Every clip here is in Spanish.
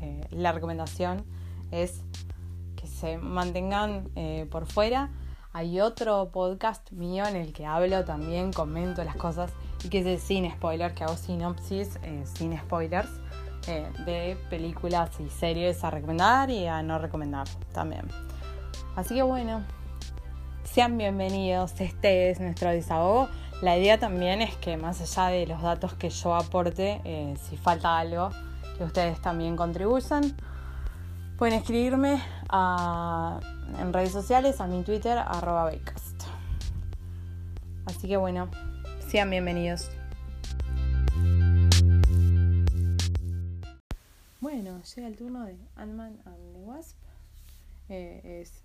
eh, la recomendación es que se mantengan eh, por fuera. Hay otro podcast mío en el que hablo también, comento las cosas y que es de sin spoilers, que hago sinopsis eh, sin spoilers de películas y series a recomendar y a no recomendar también. Así que bueno, sean bienvenidos, este es nuestro desahogo. La idea también es que más allá de los datos que yo aporte, si falta algo, que ustedes también contribuyan. Pueden escribirme en redes sociales, a mi Twitter, arroba Baycast. Así que bueno, sean bienvenidos. Bueno, llega el turno de Ant-Man and the Wasp. Eh, es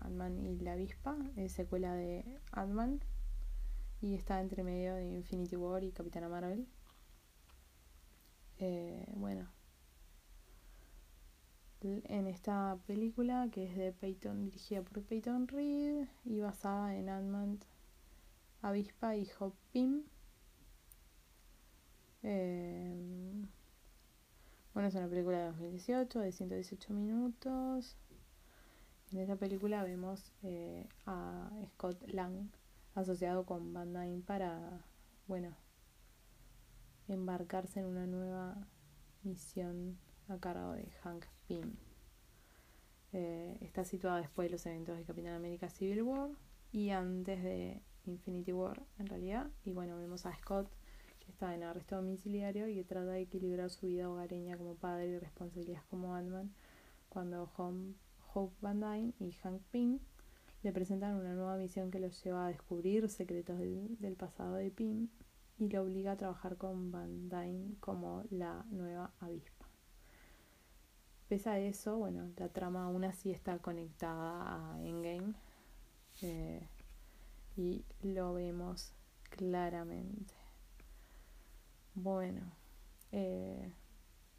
Ant-Man y la avispa, es secuela de Ant-Man y está entre medio de Infinity War y Capitana Marvel. Eh, bueno, en esta película que es de Peyton, dirigida por Peyton Reed y basada en Ant-Man, Avispa y Hop. Eh, bueno, es una película de 2018 de 118 minutos. En esta película vemos eh, a Scott Lang asociado con Van Dyne para, bueno, embarcarse en una nueva misión a cargo de Hank Pym. Eh, está situada después de los eventos de Capitán América Civil War y antes de Infinity War en realidad. Y bueno, vemos a Scott que está en arresto domiciliario y que trata de equilibrar su vida hogareña como padre y responsabilidades como Ant-Man cuando Hope Van Dyne y Hank Pym le presentan una nueva misión que los lleva a descubrir secretos del pasado de Pym y lo obliga a trabajar con Van Dyne como la nueva avispa. Pese a eso, bueno, la trama aún así está conectada a Endgame eh, y lo vemos claramente. Bueno, eh,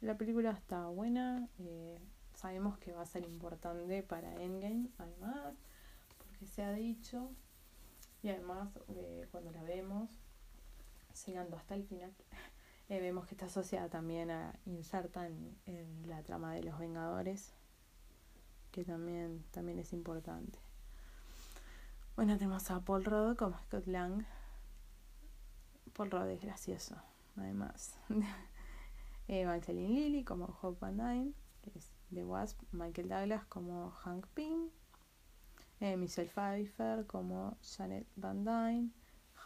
la película está buena, eh, sabemos que va a ser importante para Endgame, además, porque se ha dicho, y además cuando la vemos, llegando hasta el final, eh, vemos que está asociada también a inserta en, la trama de los Vengadores, que también, también es importante. Bueno, tenemos a Paul Rudd como Scott Lang. Paul Rudd es gracioso, además. Evangeline Lilly como Hope Van Dyne, que es The Wasp. Michael Douglas como Hank Pym. Eh, Michelle Pfeiffer como Janet Van Dyne.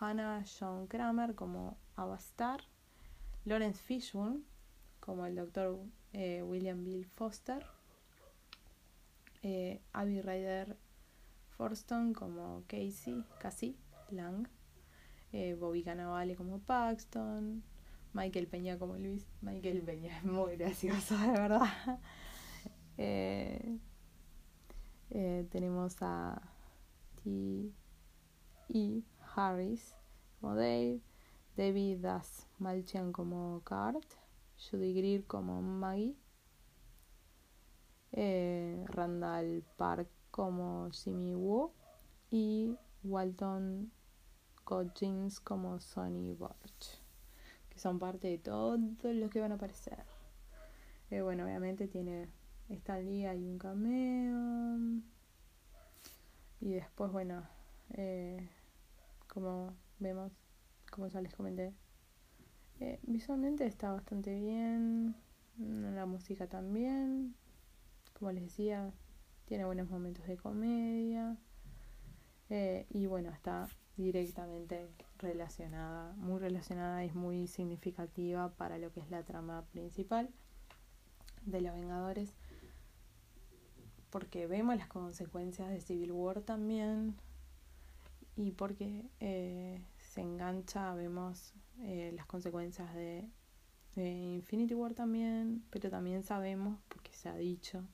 Hannah John Kramer como Avastar, Lawrence Fishburne como el doctor eh, William Bill Foster, eh, Abby Ryder Forston como Casey, Cassie Lang, eh, Bobby Cannavale como Paxton, Michael Peña como Luis. Michael Peña es muy gracioso, de verdad. tenemos a T. E. Harris como Dave, David Das Malchian como Cart, Judy Greer como Maggie, eh, Randall Park como Jimmy Woo y Walton Cochins como Sonny Borch, que son parte de todos los que van a aparecer. Eh, bueno, obviamente tiene esta día y un cameo. Y después, bueno, eh, como vemos, como ya les comenté. Eh, visualmente está bastante bien, la música también, como les decía, tiene buenos momentos de comedia eh, y bueno, está directamente relacionada, muy relacionada y es muy significativa para lo que es la trama principal de los Vengadores porque vemos las consecuencias de Civil War también y porque eh, se engancha, vemos eh, las consecuencias de Infinity War también, pero también sabemos, porque se ha dicho,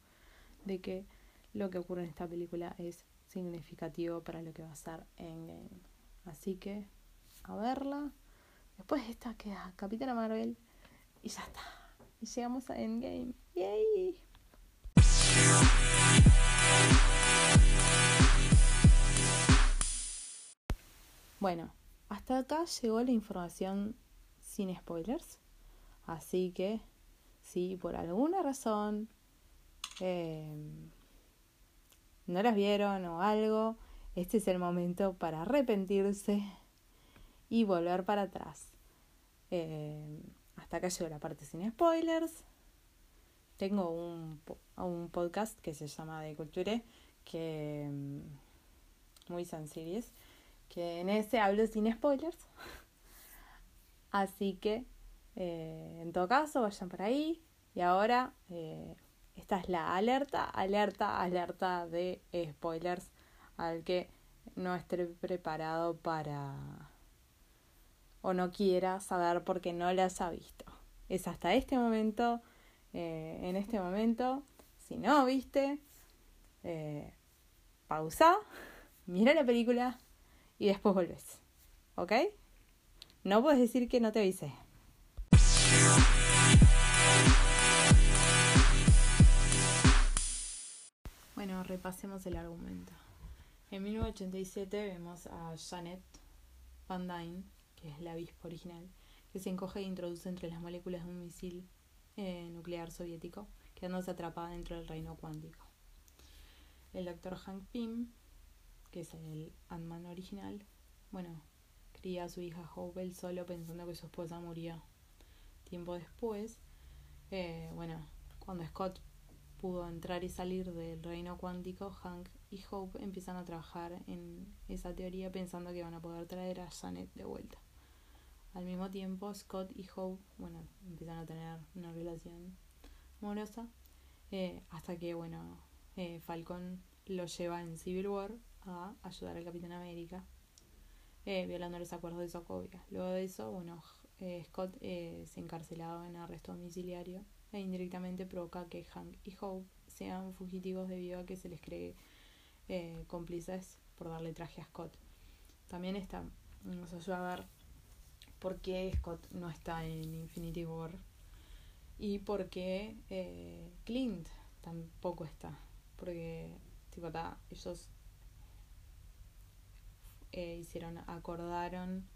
de que lo que ocurre en esta película es significativo para lo que va a ser Endgame. Así que, a verla. Después esta queda Capitana Marvel y ya está. Y llegamos a Endgame. ¡Yay! Bueno, hasta acá llegó la información sin spoilers. Así que, si por alguna razón eh, no las vieron o algo, este es el momento para arrepentirse y volver para atrás. Eh, hasta acá llegó la parte sin spoilers. Tengo un, un podcast que se llama De Culture, que mm, muy sencillo que en ese hablo sin spoilers. Así que, eh, en todo caso, vayan por ahí. Y ahora, eh, esta es la alerta, alerta, alerta de spoilers al que no esté preparado para o no quiera saber porque no las ha visto. Es hasta este momento, eh, en este momento, si no viste, pausa, mira la película, y después volvés. ¿Ok? No puedes decir que no te avisé. Bueno, repasemos el argumento. En 1987 vemos a Janet Van Dyne, que es la avispa original, que se encoge e introduce entre las moléculas de un misil eh, nuclear soviético, quedándose atrapada dentro del reino cuántico. El doctor Hank Pym que es el Ant-Man original, bueno, cría a su hija Hope solo pensando que su esposa murió. Tiempo después, eh, bueno, cuando Scott pudo entrar y salir del reino cuántico, Hank y Hope empiezan a trabajar en esa teoría pensando que van a poder traer a Janet de vuelta. Al mismo tiempo, Scott y Hope, bueno, empiezan a tener una relación amorosa, eh, hasta que, bueno, eh, Falcon lo lleva en Civil War a ayudar al Capitán América, eh, violando los acuerdos de Sokovia. Luego de eso, bueno, eh, Scott eh, se encarcelado en arresto domiciliario e indirectamente provoca que Hank y Hope sean fugitivos debido a que se les cree cómplices por darle traje a Scott. También está, nos ayuda a ver por qué Scott no está en Infinity War y por qué Clint tampoco está. Porque, tipo, está, ellos eh, hicieron, acordaron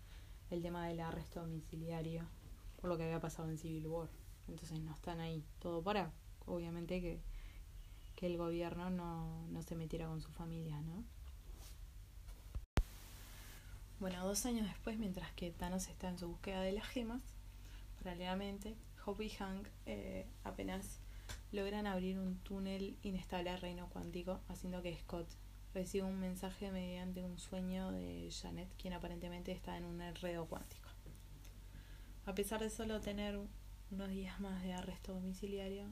el tema del arresto domiciliario por lo que había pasado en Civil War. Entonces no están ahí. Todo para, obviamente, que, que el gobierno no, no se metiera con su familia, ¿no? Bueno, dos años después, mientras que Thanos está en su búsqueda de las gemas, paralelamente, Hope y Hank eh, apenas logran abrir un túnel inestable al reino cuántico, haciendo que Scott recibe un mensaje mediante un sueño de Janet, quien aparentemente está en un enredo cuántico. A pesar de solo tener unos días más de arresto domiciliario,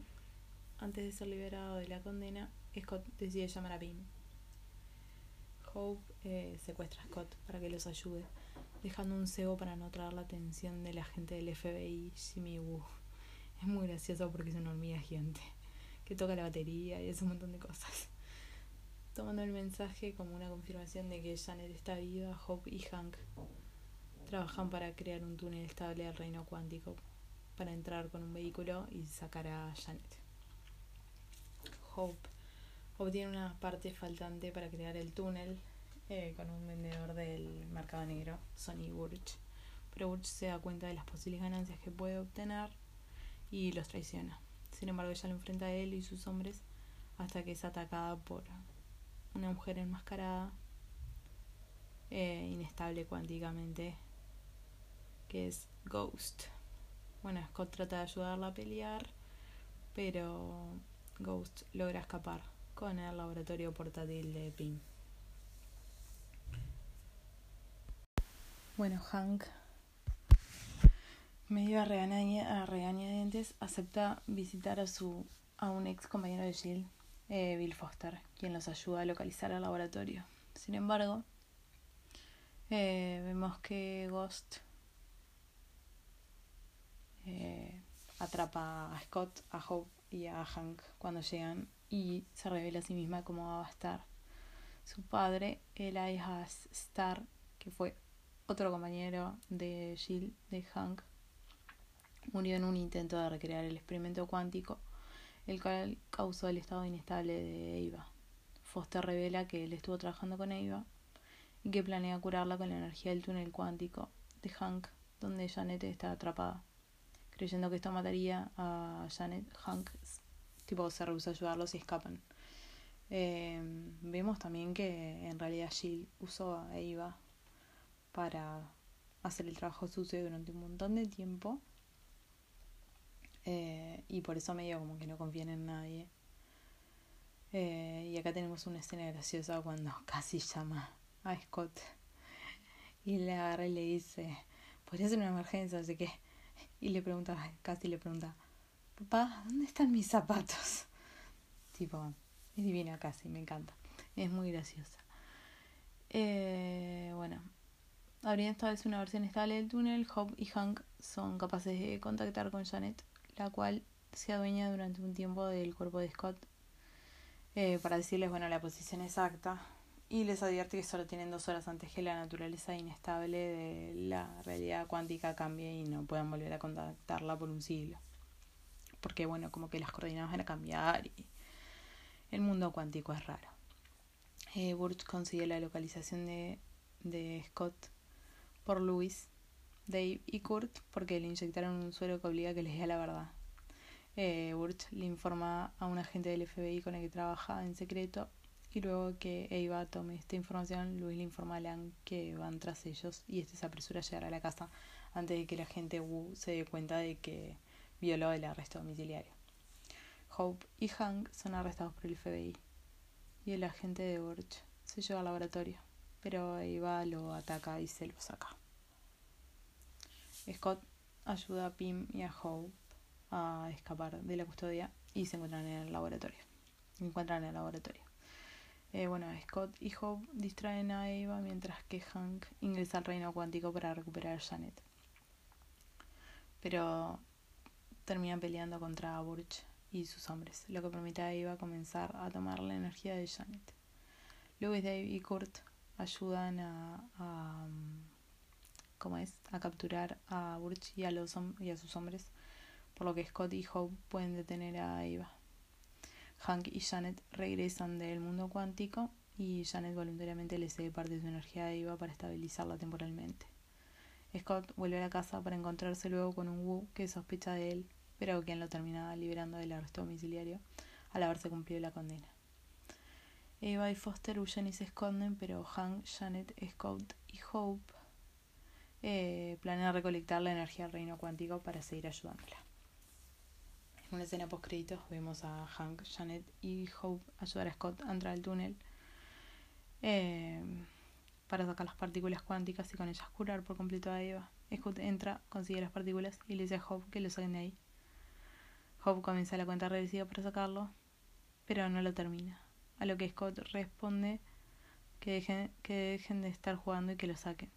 antes de ser liberado de la condena, Scott decide llamar a Pim. Hope eh, secuestra a Scott para que los ayude, dejando un cebo para no traer la atención del agente del FBI, Jimmy Woo. Es muy gracioso porque es una hormiga gigante que toca la batería y hace un montón de cosas tomando el mensaje como una confirmación de que Janet está viva, Hope y Hank trabajan para crear un túnel estable al reino cuántico para entrar con un vehículo y sacar a Janet. Hope obtiene una parte faltante para crear el túnel eh, con un vendedor del mercado negro, Sonny Burch. Pero Burch se da cuenta de las posibles ganancias que puede obtener y los traiciona. Sin embargo, ella lo enfrenta a él y sus hombres hasta que es atacada por una mujer enmascarada, eh, inestable cuánticamente, que es Ghost. Bueno, Scott trata de ayudarla a pelear, pero Ghost logra escapar con el laboratorio portátil de Pim. Bueno, Hank, medio a regañadientes, acepta visitar a su a un ex compañero de Jill eh, Bill Foster, quien los ayuda a localizar el laboratorio. Sin embargo, eh, vemos que Ghost eh, atrapa a Scott, a Hope y a Hank cuando llegan y se revela a sí misma cómo va a estar. Su padre, Elias Star, que fue otro compañero de Jill, de Hank, murió en un intento de recrear el experimento cuántico, el cual causó el estado inestable de Eva. Foster revela que él estuvo trabajando con Eva y que planea curarla con la energía del túnel cuántico de Hank, donde Janet está atrapada. Creyendo que esto mataría a Janet, Hank tipo se rehúsa a ayudarlos y escapan. Eh, vemos también que en realidad Jill usó a Eva para hacer el trabajo sucio durante un montón de tiempo. Eh, y por eso medio como que no confían en nadie. Eh, y acá tenemos una escena graciosa cuando casi llama a Scott y le agarra y le dice, podría ser una emergencia, así que... Y le pregunta, casi le pregunta, papá, ¿dónde están mis zapatos? Tipo, es divina casi, me encanta. Es muy graciosa. Eh, bueno, abriendo esta vez una versión estable del túnel, Hope y Hank son capaces de contactar con Janet, la cual se adueña durante un tiempo del cuerpo de Scott eh, para decirles bueno la posición exacta y les advierte que solo tienen dos horas antes que la naturaleza inestable de la realidad cuántica cambie y no puedan volver a contactarla por un siglo. Porque bueno, como que las coordenadas van a cambiar y el mundo cuántico es raro. Eh, Burch consigue la localización de, de Scott por Louis, Dave y Kurt porque le inyectaron un suero que obliga a que les diga la verdad. Eh, Burch le informa a un agente del FBI con el que trabaja en secreto y luego que Eva tome esta información, Luis le informa a Lang que van tras ellos y este se apresura a llegar a la casa antes de que la gente Wu se dé cuenta de que violó el arresto domiciliario. Hope y Hank son arrestados por el FBI y el agente de Burch se lleva al laboratorio, pero Eva lo ataca y se lo saca. Scott ayuda a Pim y a Hope a escapar de la custodia y se encuentran en el laboratorio. encuentran en el laboratorio. Eh, bueno, Scott y Hope distraen a Eva mientras que Hank ingresa al reino cuántico para recuperar a Janet. Pero terminan peleando contra Burch y sus hombres, lo que permite a Eva comenzar a tomar la energía de Janet. Louis, Dave y Kurt ayudan a, a ¿cómo es? a capturar a Burch y a, los, y a sus hombres, por lo que Scott y Hope pueden detener a Eva. Hank y Janet regresan del mundo cuántico y Janet voluntariamente le cede parte de su energía a Eva para estabilizarla temporalmente. Scott vuelve a la casa para encontrarse luego con un Wu que sospecha de él, pero quien lo termina liberando del arresto domiciliario al haberse cumplido la condena. Eva y Foster huyen y se esconden, pero Hank, Janet, Scott y Hope eh, planean recolectar la energía del reino cuántico para seguir ayudándola. En una escena post créditos vemos a Hank, Janet y Hope ayudar a Scott a entrar al túnel eh, para sacar las partículas cuánticas y con ellas curar por completo a Eva. Scott entra, consigue las partículas y le dice a Hope que lo saquen de ahí. Hope comienza la cuenta regresiva para sacarlo, pero no lo termina. A lo que Scott responde que dejen, que dejen de estar jugando y que lo saquen.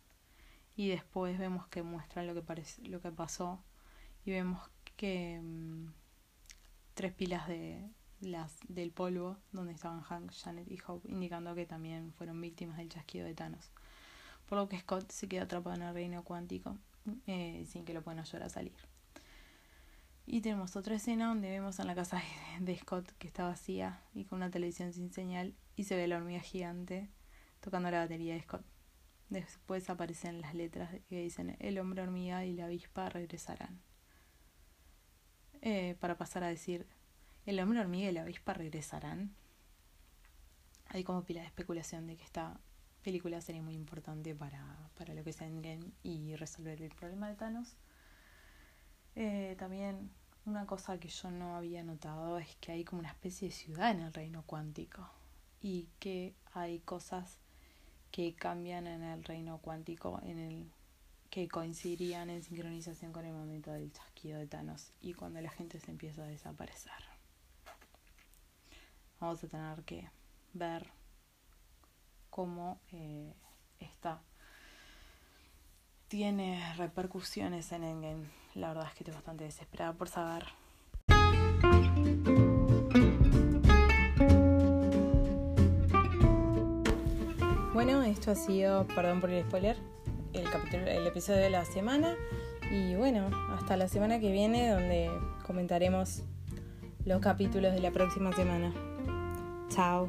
Y después vemos que muestra lo que, parece, lo que pasó y vemos que... Mm, tres pilas de las del polvo donde estaban Hank, Janet y Hope, indicando que también fueron víctimas del chasquido de Thanos. Por lo que Scott se queda atrapado en el reino cuántico eh, sin que lo puedan ayudar a salir. Y tenemos otra escena donde vemos en la casa de Scott que está vacía y con una televisión sin señal y se ve la hormiga gigante tocando la batería de Scott. Después aparecen las letras que dicen el hombre hormiga y la avispa regresarán. Eh, para pasar a decir, ¿el hombre hormiga y la avispa regresarán? Hay como pila de especulación de que esta película sería muy importante para, para lo que es Endgame y resolver el problema de Thanos. Eh, también una cosa que yo no había notado es que hay como una especie de ciudad en el reino cuántico y que hay cosas que cambian en el reino cuántico en el que coincidirían en sincronización con el momento del chasquido de Thanos y cuando la gente se empieza a desaparecer. Vamos a tener que ver cómo eh, esta tiene repercusiones en Endgame. la verdad es que estoy bastante desesperada por saber. Bueno, esto ha sido, perdón por el spoiler, el, capítulo, el episodio de la semana. Y bueno, hasta la semana que viene donde comentaremos los capítulos de la próxima semana. Chao.